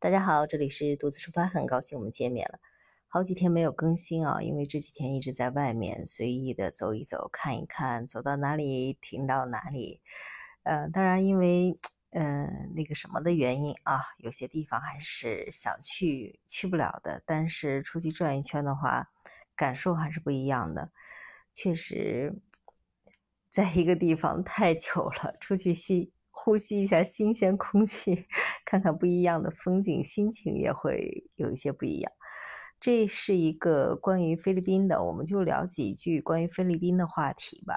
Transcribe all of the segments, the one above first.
大家好，这里是独自出发，很高兴我们见面了。好几天没有更新啊，因为这几天一直在外面随意的走一走，看一看，走到哪里停到哪里。呃，当然因为嗯那个什么的原因啊，有些地方还是想去去不了的。但是出去转一圈的话，感受还是不一样的。确实，在一个地方太久了，出去吸。呼吸一下新鲜空气，看看不一样的风景，心情也会有一些不一样。这是一个关于菲律宾的，我们就聊几句关于菲律宾的话题吧。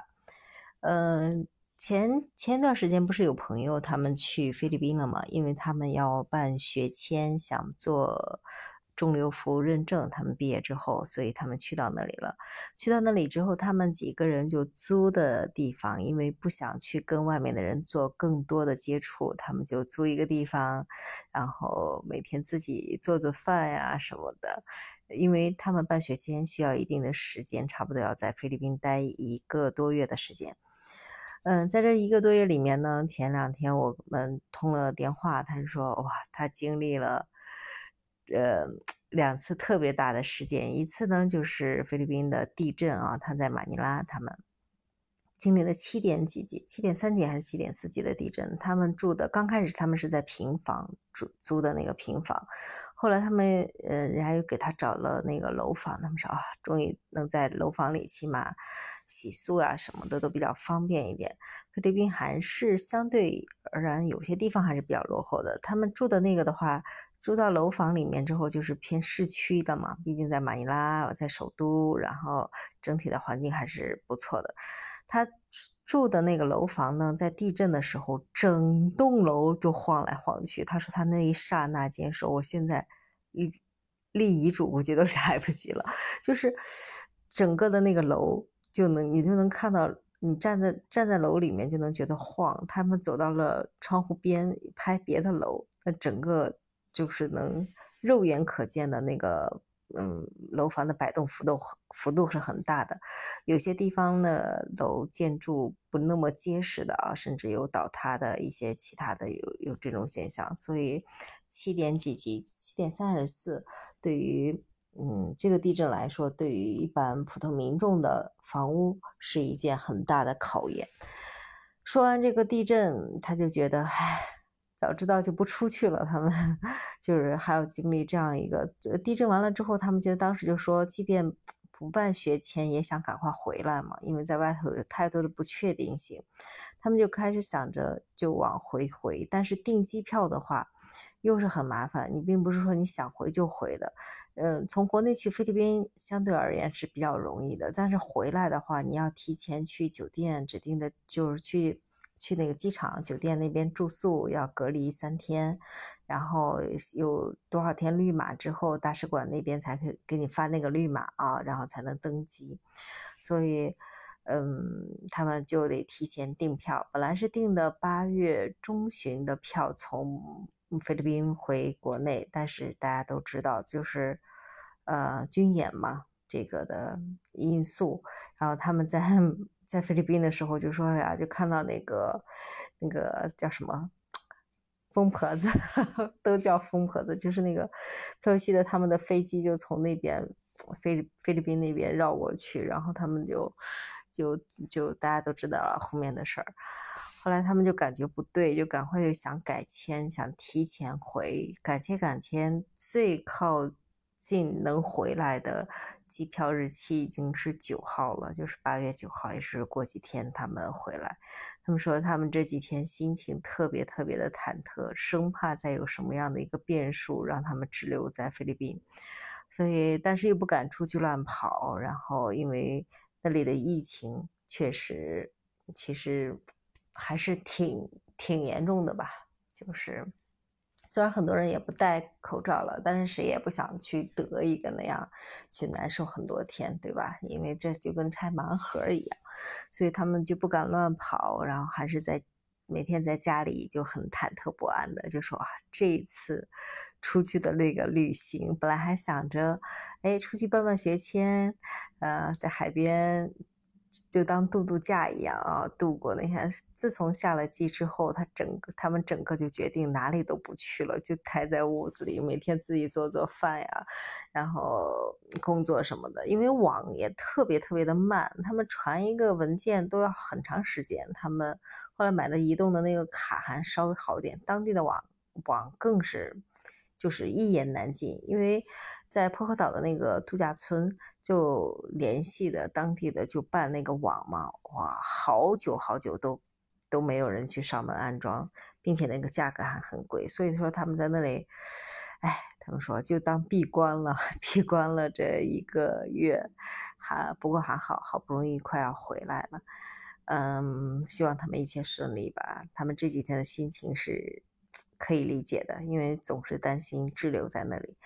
嗯，前前段时间不是有朋友他们去菲律宾了吗？因为他们要办学签，想做。中流服务认证，他们毕业之后，所以他们去到那里了。去到那里之后，他们几个人就租的地方，因为不想去跟外面的人做更多的接触，他们就租一个地方，然后每天自己做做饭呀什么的。因为他们办学签需要一定的时间，差不多要在菲律宾待一个多月的时间。嗯，在这一个多月里面呢，前两天我们通了电话，他说哇，他经历了。呃，两次特别大的事件，一次呢就是菲律宾的地震啊，他在马尼拉，他们经历了七点几级，七点三级还是七点四级的地震。他们住的刚开始他们是在平房住租的那个平房，后来他们呃人家又给他找了那个楼房，他们说啊，终于能在楼房里起码洗漱啊什么的都比较方便一点。菲律宾还是相对而言有些地方还是比较落后的，他们住的那个的话。住到楼房里面之后，就是偏市区的嘛，毕竟在马尼拉，在首都，然后整体的环境还是不错的。他住的那个楼房呢，在地震的时候，整栋楼就晃来晃去。他说他那一刹那间说，我现在立立遗嘱估计都是来不及了，就是整个的那个楼就能你就能看到，你站在站在楼里面就能觉得晃。他们走到了窗户边拍别的楼，那整个。就是能肉眼可见的那个，嗯，楼房的摆动幅度幅度是很大的，有些地方呢楼建筑不那么结实的啊，甚至有倒塌的一些其他的有有这种现象，所以七点几级，七点三十四，对于嗯这个地震来说，对于一般普通民众的房屋是一件很大的考验。说完这个地震，他就觉得，唉。早知道就不出去了。他们 就是还要经历这样一个地震完了之后，他们就当时就说，即便不办学签，也想赶快回来嘛，因为在外头有太多的不确定性。他们就开始想着就往回回，但是订机票的话又是很麻烦。你并不是说你想回就回的。嗯，从国内去菲律宾相对而言是比较容易的，但是回来的话，你要提前去酒店指定的，就是去。去那个机场酒店那边住宿要隔离三天，然后有多少天绿码之后，大使馆那边才可以给你发那个绿码啊，然后才能登机。所以，嗯，他们就得提前订票。本来是订的八月中旬的票从菲律宾回国内，但是大家都知道，就是呃军演嘛，这个的因素，然后他们在。在菲律宾的时候就说呀，就看到那个那个叫什么疯婆子，都叫疯婆子，就是那个佩洛西的他们的飞机就从那边菲菲律宾那边绕过去，然后他们就就就大家都知道了后面的事儿。后来他们就感觉不对，就赶快就想改签，想提前回，改签改签最靠近能回来的。机票日期已经是九号了，就是八月九号，也是过几天他们回来。他们说他们这几天心情特别特别的忐忑，生怕再有什么样的一个变数让他们滞留在菲律宾。所以，但是又不敢出去乱跑。然后，因为那里的疫情确实，其实还是挺挺严重的吧，就是。虽然很多人也不戴口罩了，但是谁也不想去得一个那样，去难受很多天，对吧？因为这就跟拆盲盒一样，所以他们就不敢乱跑，然后还是在每天在家里就很忐忑不安的，就说啊，这一次出去的那个旅行，本来还想着，哎，出去办办学签，呃，在海边就当度度假一样啊，度过那天。自从下了机之后，他整个他们整个就决定哪里都不去了，就待在屋子里，每天自己做做饭呀，然后工作什么的。因为网也特别特别的慢，他们传一个文件都要很长时间。他们后来买的移动的那个卡还稍微好一点，当地的网网更是就是一言难尽，因为在泼河岛的那个度假村。就联系的当地的就办那个网嘛，哇，好久好久都都没有人去上门安装，并且那个价格还很贵，所以说他们在那里，哎，他们说就当闭关了，闭关了这一个月，还不过还好，好不容易快要回来了，嗯，希望他们一切顺利吧。他们这几天的心情是可以理解的，因为总是担心滞留在那里。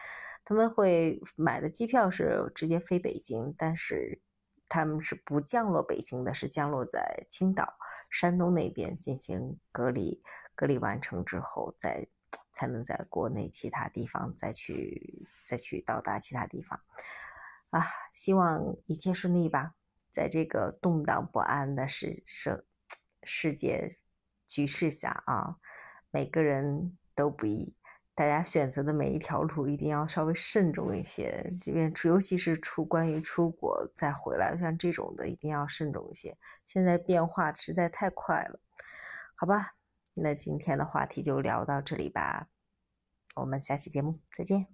他们会买的机票是直接飞北京，但是他们是不降落北京的，是降落在青岛、山东那边进行隔离，隔离完成之后再才能在国内其他地方再去再去到达其他地方。啊，希望一切顺利吧，在这个动荡不安的世世世界局势下啊，每个人都不易。大家选择的每一条路一定要稍微慎重一些，即便出，尤其是出关于出国再回来，像这种的一定要慎重一些。现在变化实在太快了，好吧？那今天的话题就聊到这里吧，我们下期节目再见。